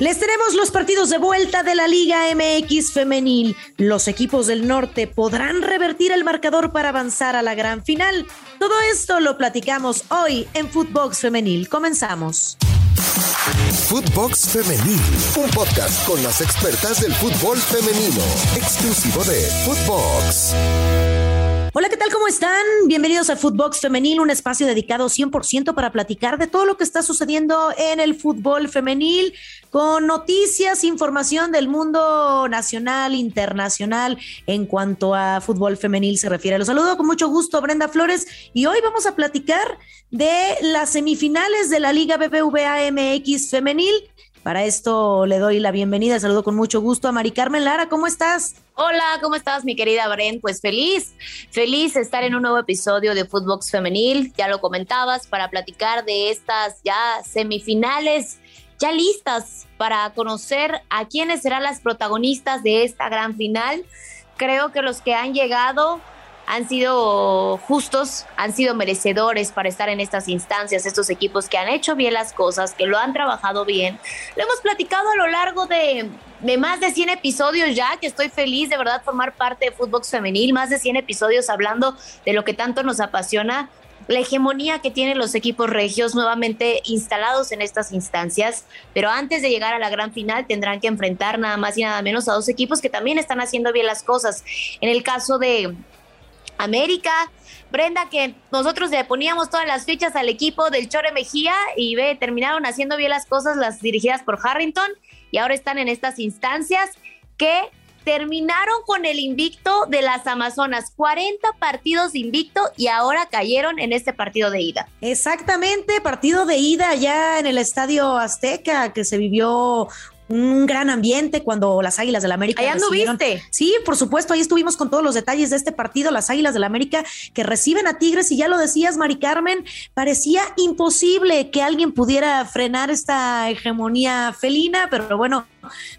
Les tenemos los partidos de vuelta de la Liga MX femenil. Los equipos del norte podrán revertir el marcador para avanzar a la gran final. Todo esto lo platicamos hoy en Footbox Femenil. Comenzamos. Footbox Femenil, un podcast con las expertas del fútbol femenino, exclusivo de Footbox. Hola, ¿qué tal? ¿Cómo están? Bienvenidos a Footbox Femenil, un espacio dedicado 100% para platicar de todo lo que está sucediendo en el fútbol femenil, con noticias, información del mundo nacional, internacional, en cuanto a fútbol femenil se refiere. Los saludo con mucho gusto, Brenda Flores, y hoy vamos a platicar de las semifinales de la Liga BBVA MX femenil. Para esto le doy la bienvenida, saludo con mucho gusto a Mari Carmen Lara, ¿cómo estás? Hola, ¿cómo estás, mi querida Bren? Pues feliz, feliz estar en un nuevo episodio de Footbox Femenil. Ya lo comentabas, para platicar de estas ya semifinales, ya listas para conocer a quiénes serán las protagonistas de esta gran final. Creo que los que han llegado han sido justos, han sido merecedores para estar en estas instancias, estos equipos que han hecho bien las cosas, que lo han trabajado bien. Lo hemos platicado a lo largo de, más de 100 episodios ya, que estoy feliz de verdad formar parte de Fútbol Femenil, más de 100 episodios hablando de lo que tanto nos apasiona, la hegemonía que tienen los equipos regios nuevamente instalados en estas instancias, pero antes de llegar a la gran final tendrán que enfrentar nada más y nada menos a dos equipos que también están haciendo bien las cosas. En el caso de América. Brenda, que nosotros le poníamos todas las fichas al equipo del Chore Mejía y ve, terminaron haciendo bien las cosas las dirigidas por Harrington y ahora están en estas instancias que terminaron con el invicto de las Amazonas, 40 partidos de invicto y ahora cayeron en este partido de ida. Exactamente, partido de ida ya en el Estadio Azteca que se vivió un gran ambiente cuando las Águilas del la América. Allá viste. Sí, por supuesto, ahí estuvimos con todos los detalles de este partido, las Águilas del la América que reciben a Tigres y ya lo decías, Mari Carmen, parecía imposible que alguien pudiera frenar esta hegemonía felina, pero bueno,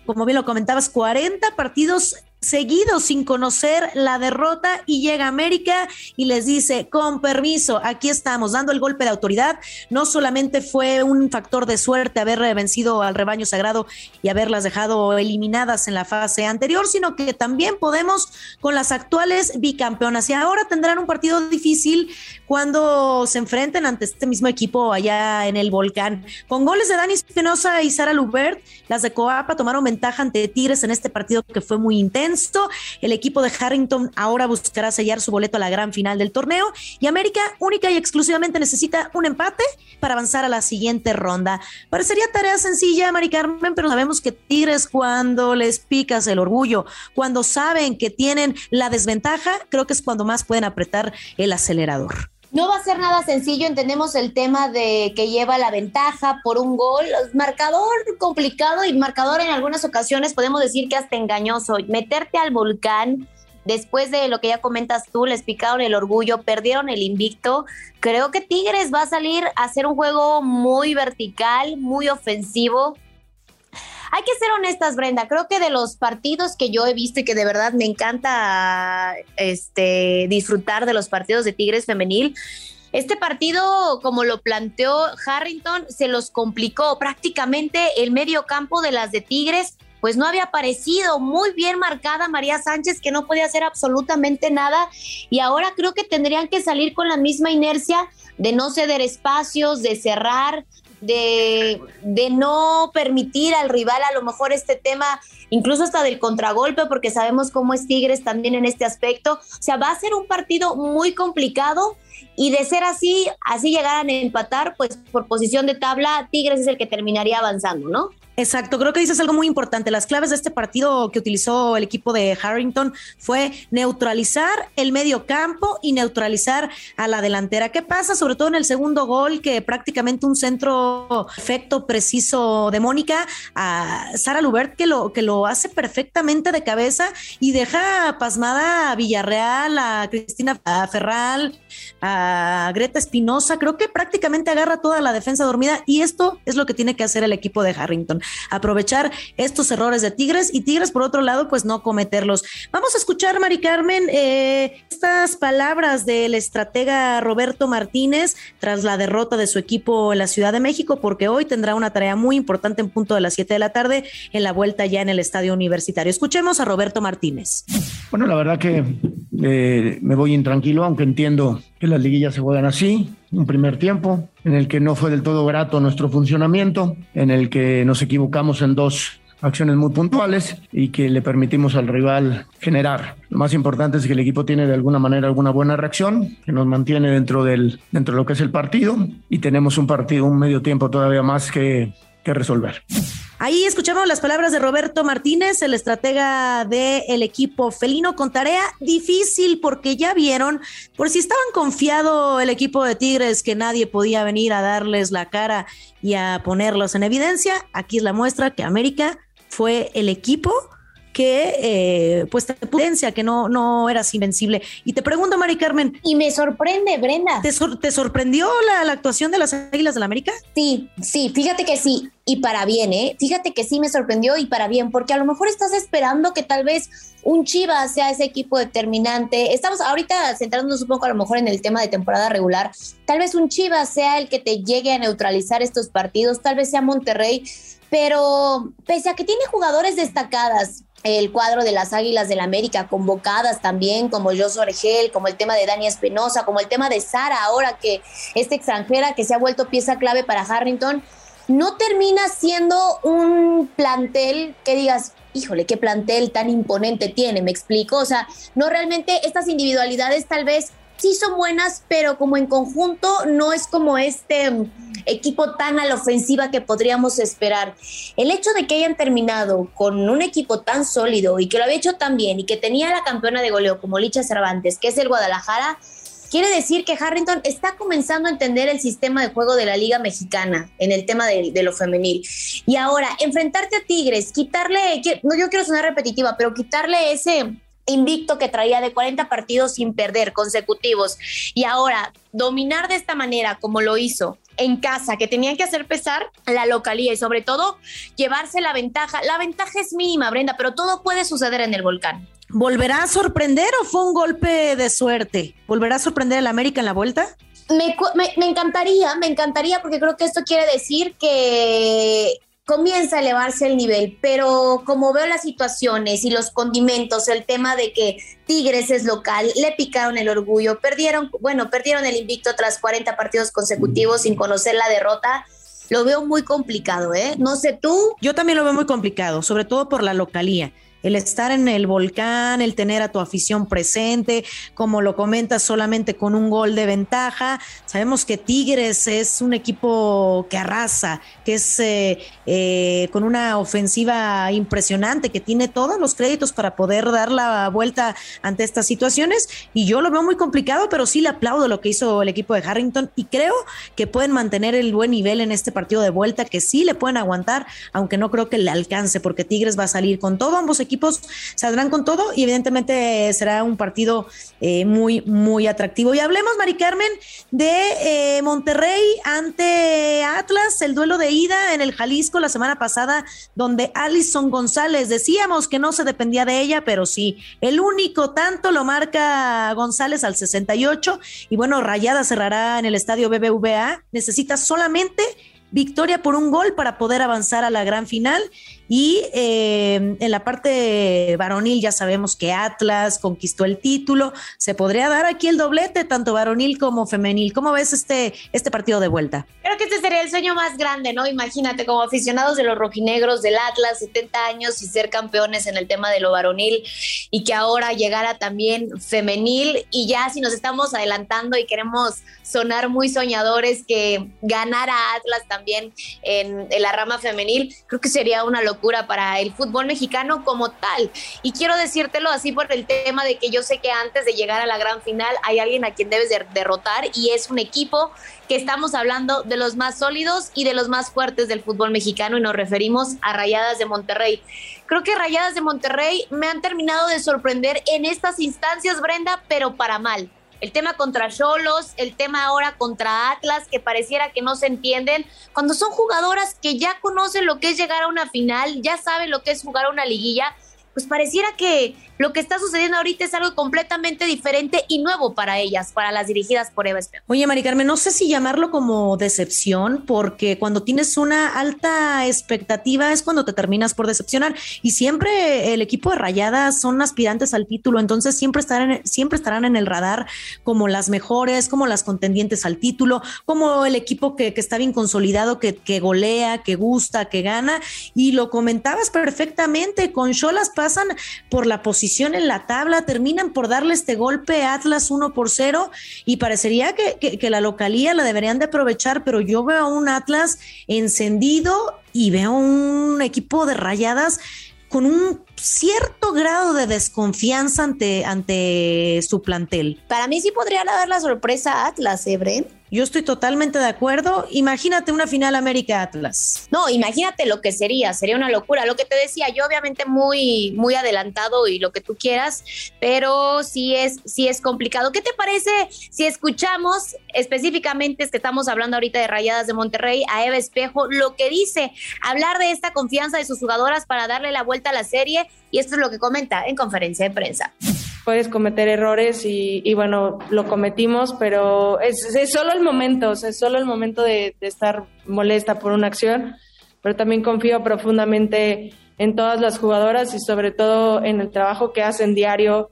como bien lo comentabas, 40 partidos seguido sin conocer la derrota y llega América y les dice, con permiso, aquí estamos dando el golpe de autoridad. No solamente fue un factor de suerte haber vencido al rebaño sagrado y haberlas dejado eliminadas en la fase anterior, sino que también podemos con las actuales bicampeonas. Y ahora tendrán un partido difícil cuando se enfrenten ante este mismo equipo allá en el volcán. Con goles de Dani Espinosa y Sara Lubert, las de Coapa tomaron ventaja ante Tigres en este partido que fue muy intenso el equipo de Harrington ahora buscará sellar su boleto a la gran final del torneo y América única y exclusivamente necesita un empate para avanzar a la siguiente ronda. Parecería tarea sencilla, Mari Carmen, pero sabemos que Tigres cuando les picas el orgullo, cuando saben que tienen la desventaja, creo que es cuando más pueden apretar el acelerador. No va a ser nada sencillo, entendemos el tema de que lleva la ventaja por un gol, marcador complicado y marcador en algunas ocasiones podemos decir que hasta engañoso. Meterte al volcán después de lo que ya comentas tú, les picaron el orgullo, perdieron el invicto. Creo que Tigres va a salir a hacer un juego muy vertical, muy ofensivo, hay que ser honestas, Brenda. Creo que de los partidos que yo he visto y que de verdad me encanta este, disfrutar de los partidos de Tigres femenil, este partido, como lo planteó Harrington, se los complicó. Prácticamente el medio campo de las de Tigres, pues no había aparecido muy bien marcada María Sánchez, que no podía hacer absolutamente nada. Y ahora creo que tendrían que salir con la misma inercia de no ceder espacios, de cerrar, de, de no permitir al rival a lo mejor este tema, incluso hasta del contragolpe, porque sabemos cómo es Tigres también en este aspecto. O sea, va a ser un partido muy complicado y de ser así, así llegaran a empatar, pues por posición de tabla, Tigres es el que terminaría avanzando, ¿no? Exacto, creo que dices algo muy importante. Las claves de este partido que utilizó el equipo de Harrington fue neutralizar el medio campo y neutralizar a la delantera. ¿Qué pasa? Sobre todo en el segundo gol, que prácticamente un centro efecto preciso de Mónica a Sara Lubert, que lo, que lo hace perfectamente de cabeza y deja pasmada a Villarreal, a Cristina Ferral, a Greta Espinosa. Creo que prácticamente agarra toda la defensa dormida y esto es lo que tiene que hacer el equipo de Harrington aprovechar estos errores de Tigres y Tigres, por otro lado, pues no cometerlos. Vamos a escuchar, Mari Carmen, eh, estas palabras del estratega Roberto Martínez tras la derrota de su equipo en la Ciudad de México, porque hoy tendrá una tarea muy importante en punto de las 7 de la tarde en la vuelta ya en el estadio universitario. Escuchemos a Roberto Martínez. Bueno, la verdad que eh, me voy intranquilo, aunque entiendo que las liguillas se juegan así, un primer tiempo en el que no fue del todo grato nuestro funcionamiento, en el que nos equivocamos en dos acciones muy puntuales y que le permitimos al rival generar. Lo más importante es que el equipo tiene de alguna manera alguna buena reacción, que nos mantiene dentro, del, dentro de lo que es el partido y tenemos un partido, un medio tiempo todavía más que, que resolver. Ahí escuchamos las palabras de Roberto Martínez, el estratega del equipo felino, con tarea difícil porque ya vieron, por si estaban confiado el equipo de Tigres que nadie podía venir a darles la cara y a ponerlos en evidencia, aquí es la muestra que América fue el equipo que eh, pues te potencia, que no, no eras invencible. Y te pregunto, Mari Carmen. Y me sorprende, Brenda. ¿Te, te sorprendió la, la, actuación de las Águilas del la América? Sí, sí, fíjate que sí, y para bien, ¿eh? Fíjate que sí me sorprendió y para bien, porque a lo mejor estás esperando que tal vez un Chivas sea ese equipo determinante. Estamos ahorita centrándonos un poco a lo mejor en el tema de temporada regular. Tal vez un Chivas sea el que te llegue a neutralizar estos partidos, tal vez sea Monterrey, pero pese a que tiene jugadores destacadas, el cuadro de las Águilas del la América convocadas también, como Jos Oregel, como el tema de Dani Espinosa, como el tema de Sara, ahora que esta extranjera que se ha vuelto pieza clave para Harrington, no termina siendo un plantel que digas, híjole, qué plantel tan imponente tiene, me explico, o sea, no realmente estas individualidades tal vez sí son buenas, pero como en conjunto no es como este equipo tan a la ofensiva que podríamos esperar. El hecho de que hayan terminado con un equipo tan sólido y que lo había hecho tan bien y que tenía la campeona de goleo como Licha Cervantes, que es el Guadalajara, quiere decir que Harrington está comenzando a entender el sistema de juego de la Liga Mexicana en el tema de, de lo femenil. Y ahora, enfrentarte a Tigres, quitarle, no yo quiero sonar repetitiva, pero quitarle ese invicto que traía de 40 partidos sin perder consecutivos y ahora dominar de esta manera como lo hizo en casa, que tenían que hacer pesar la localía y sobre todo llevarse la ventaja. La ventaja es mínima, Brenda, pero todo puede suceder en el volcán. ¿Volverá a sorprender o fue un golpe de suerte? ¿Volverá a sorprender el América en la vuelta? Me, me, me encantaría, me encantaría porque creo que esto quiere decir que comienza a elevarse el nivel, pero como veo las situaciones y los condimentos, el tema de que Tigres es local, le picaron el orgullo, perdieron, bueno, perdieron el invicto tras 40 partidos consecutivos sin conocer la derrota. Lo veo muy complicado, ¿eh? No sé tú. Yo también lo veo muy complicado, sobre todo por la localía el estar en el volcán, el tener a tu afición presente, como lo comentas, solamente con un gol de ventaja. Sabemos que Tigres es un equipo que arrasa, que es eh, eh, con una ofensiva impresionante, que tiene todos los créditos para poder dar la vuelta ante estas situaciones. Y yo lo veo muy complicado, pero sí le aplaudo lo que hizo el equipo de Harrington y creo que pueden mantener el buen nivel en este partido de vuelta, que sí le pueden aguantar, aunque no creo que le alcance, porque Tigres va a salir con todo, ambos equipos equipos saldrán con todo y evidentemente será un partido eh, muy, muy atractivo. Y hablemos, Mari Carmen, de eh, Monterrey ante Atlas, el duelo de ida en el Jalisco la semana pasada, donde Alison González, decíamos que no se dependía de ella, pero sí, el único tanto lo marca González al 68 y bueno, Rayada cerrará en el estadio BBVA, necesita solamente victoria por un gol para poder avanzar a la gran final y eh, en la parte varonil ya sabemos que Atlas conquistó el título. Se podría dar aquí el doblete, tanto varonil como femenil. ¿Cómo ves este, este partido de vuelta? Creo que este sería el sueño más grande, ¿no? Imagínate, como aficionados de los rojinegros del Atlas, 70 años y ser campeones en el tema de lo varonil y que ahora llegara también femenil. Y ya si nos estamos adelantando y queremos sonar muy soñadores, que ganara Atlas también en, en la rama femenil, creo que sería una locura para el fútbol mexicano como tal. Y quiero decírtelo así por el tema de que yo sé que antes de llegar a la gran final hay alguien a quien debes derrotar y es un equipo que estamos hablando de los más sólidos y de los más fuertes del fútbol mexicano y nos referimos a Rayadas de Monterrey. Creo que Rayadas de Monterrey me han terminado de sorprender en estas instancias, Brenda, pero para mal el tema contra Cholos, el tema ahora contra Atlas, que pareciera que no se entienden, cuando son jugadoras que ya conocen lo que es llegar a una final, ya saben lo que es jugar a una liguilla, pues pareciera que lo que está sucediendo ahorita es algo completamente diferente y nuevo para ellas, para las dirigidas por Eva Espejo. Oye, Mari Carmen, no sé si llamarlo como decepción, porque cuando tienes una alta expectativa es cuando te terminas por decepcionar. Y siempre el equipo de Rayadas son aspirantes al título, entonces siempre estarán, siempre estarán en el radar como las mejores, como las contendientes al título, como el equipo que, que está bien consolidado, que, que golea, que gusta, que gana. Y lo comentabas perfectamente, con Cholas pasan por la posición en la tabla, terminan por darle este golpe a Atlas 1 por 0 y parecería que, que, la localía la deberían de aprovechar, pero yo veo a un Atlas encendido y veo un equipo de rayadas con un cierto grado de desconfianza ante, ante su plantel. Para mí sí podría dar la sorpresa a Atlas, ¿eh, yo estoy totalmente de acuerdo. Imagínate una final América Atlas. No, imagínate lo que sería, sería una locura. Lo que te decía, yo obviamente muy, muy adelantado y lo que tú quieras, pero sí es, sí es complicado. ¿Qué te parece si escuchamos específicamente, es que estamos hablando ahorita de Rayadas de Monterrey, a Eva Espejo, lo que dice, hablar de esta confianza de sus jugadoras para darle la vuelta a la serie? Y esto es lo que comenta en conferencia de prensa puedes cometer errores y, bueno, lo cometimos, pero es, solo el momento, es solo el momento de, estar molesta por una acción, pero también confío profundamente en todas las jugadoras y sobre todo en el trabajo que hacen diario.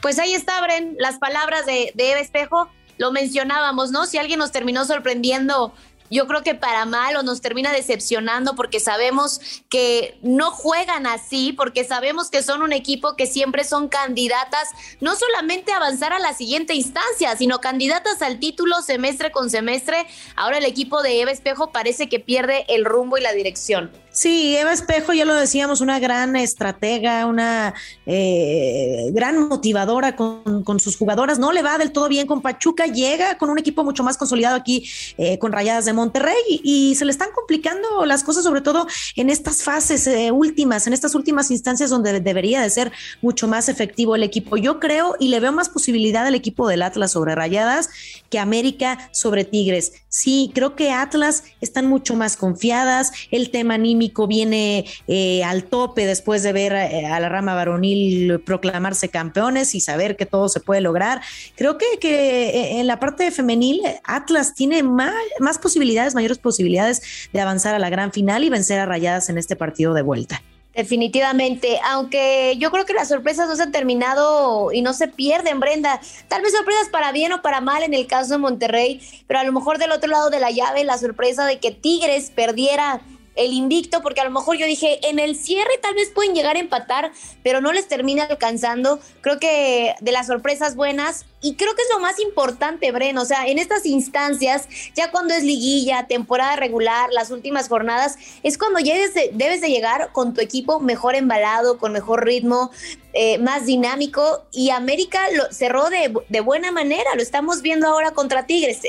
Pues ahí está, Bren, las palabras de, de Eva Espejo, lo mencionábamos, ¿no? Si alguien nos terminó sorprendiendo yo creo que para mal o nos termina decepcionando porque sabemos que no juegan así, porque sabemos que son un equipo que siempre son candidatas no solamente a avanzar a la siguiente instancia, sino candidatas al título semestre con semestre. Ahora el equipo de Eva Espejo parece que pierde el rumbo y la dirección. Sí, Eva Espejo, ya lo decíamos, una gran estratega, una eh, gran motivadora con, con, sus jugadoras. No le va del todo bien con Pachuca, llega con un equipo mucho más consolidado aquí eh, con Rayadas de Monterrey y, se le están complicando las cosas, sobre todo en estas fases eh, últimas, en estas últimas instancias donde debería de ser mucho más efectivo el equipo. Yo creo y le veo más posibilidad al equipo del Atlas sobre Rayadas que América sobre Tigres. Sí, creo que Atlas están mucho más confiadas, el tema anímico viene eh, al tope después de ver eh, a la rama varonil proclamarse campeones y saber que todo se puede lograr. Creo que, que en la parte femenil Atlas tiene más, más posibilidades mayores posibilidades de avanzar a la gran final y vencer a Rayadas en este partido de vuelta. Definitivamente, aunque yo creo que las sorpresas no se han terminado y no se pierden, Brenda. Tal vez sorpresas para bien o para mal en el caso de Monterrey, pero a lo mejor del otro lado de la llave la sorpresa de que Tigres perdiera el invicto, porque a lo mejor yo dije, en el cierre tal vez pueden llegar a empatar, pero no les termina alcanzando. Creo que de las sorpresas buenas, y creo que es lo más importante, Bren, o sea, en estas instancias, ya cuando es liguilla, temporada regular, las últimas jornadas, es cuando ya debes de, llegar con tu equipo mejor embalado, con mejor ritmo, eh, más dinámico, y América lo cerró de, de buena manera, lo estamos viendo ahora contra Tigres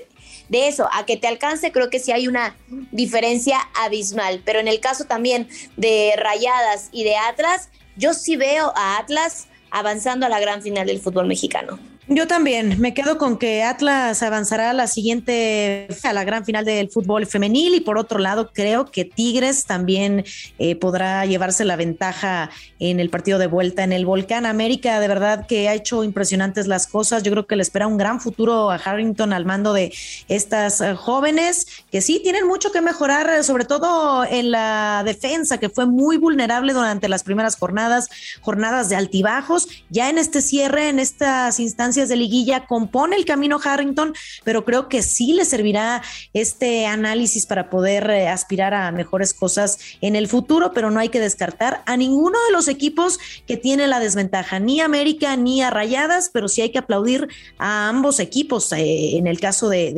de eso a que te alcance, creo que sí hay una diferencia abismal. Pero en el caso también de Rayadas y de Atlas, yo sí veo a Atlas avanzando a la gran final del fútbol mexicano. Yo también me quedo con que Atlas avanzará a la siguiente, a la gran final del fútbol femenil y por otro lado creo que Tigres también eh, podrá llevarse la ventaja en el partido de vuelta en el Volcán América. De verdad que ha hecho impresionantes las cosas. Yo creo que le espera un gran futuro a Harrington al mando de estas eh, jóvenes que sí tienen mucho que mejorar, eh, sobre todo en la defensa que fue muy vulnerable durante las primeras jornadas, jornadas de altibajos. Ya en este cierre, en estas instancias de liguilla, compone el camino Harrington, pero creo que sí le servirá este análisis para poder eh, aspirar a mejores cosas en el futuro, pero no hay que descartar a ninguno de los equipos que tiene la desventaja, ni América ni a Rayadas, pero sí hay que aplaudir a ambos equipos. Eh, en el caso de,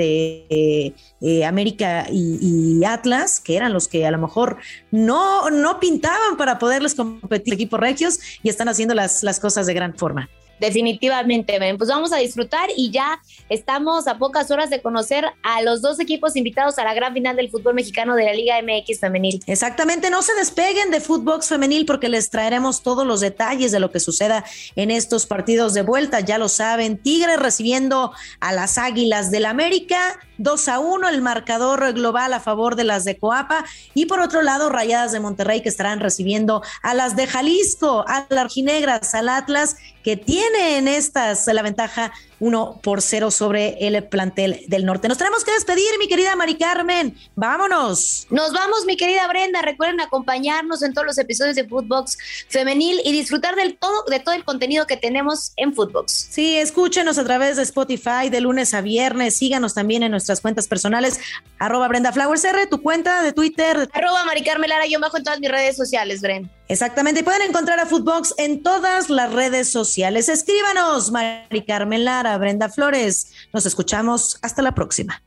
eh, América y, Atlas, que eran los que a lo mejor no, no pintaban para poderles competir equipos regios y están haciendo las, las cosas de gran forma. Definitivamente, Ben. Pues vamos a disfrutar y ya estamos a pocas horas de conocer a los dos equipos invitados a la gran final del fútbol mexicano de la Liga MX femenil. Exactamente, no se despeguen de Footbox femenil porque les traeremos todos los detalles de lo que suceda en estos partidos de vuelta. Ya lo saben, Tigres recibiendo a las Águilas del América, 2 a 1 el marcador global a favor de las de Coapa y por otro lado Rayadas de Monterrey que estarán recibiendo a las de Jalisco, a las Arginegras, al Atlas que tiene en estas la ventaja 1 por 0 sobre el plantel del norte. Nos tenemos que despedir, mi querida Mari Carmen. Vámonos. Nos vamos, mi querida Brenda. Recuerden acompañarnos en todos los episodios de Footbox Femenil y disfrutar del todo, de todo el contenido que tenemos en Footbox. Sí, escúchenos a través de Spotify de lunes a viernes. Síganos también en nuestras cuentas personales. Arroba Brenda Flowers R, tu cuenta de Twitter. Arroba Mari Carmen Lara, yo bajo en todas mis redes sociales, Brenda. Exactamente. Y pueden encontrar a Footbox en todas las redes sociales. Escríbanos, Mari Carmen Lara, Brenda Flores. Nos escuchamos. Hasta la próxima.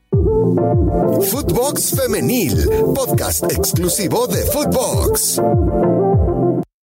Footbox Femenil, podcast exclusivo de Footbox.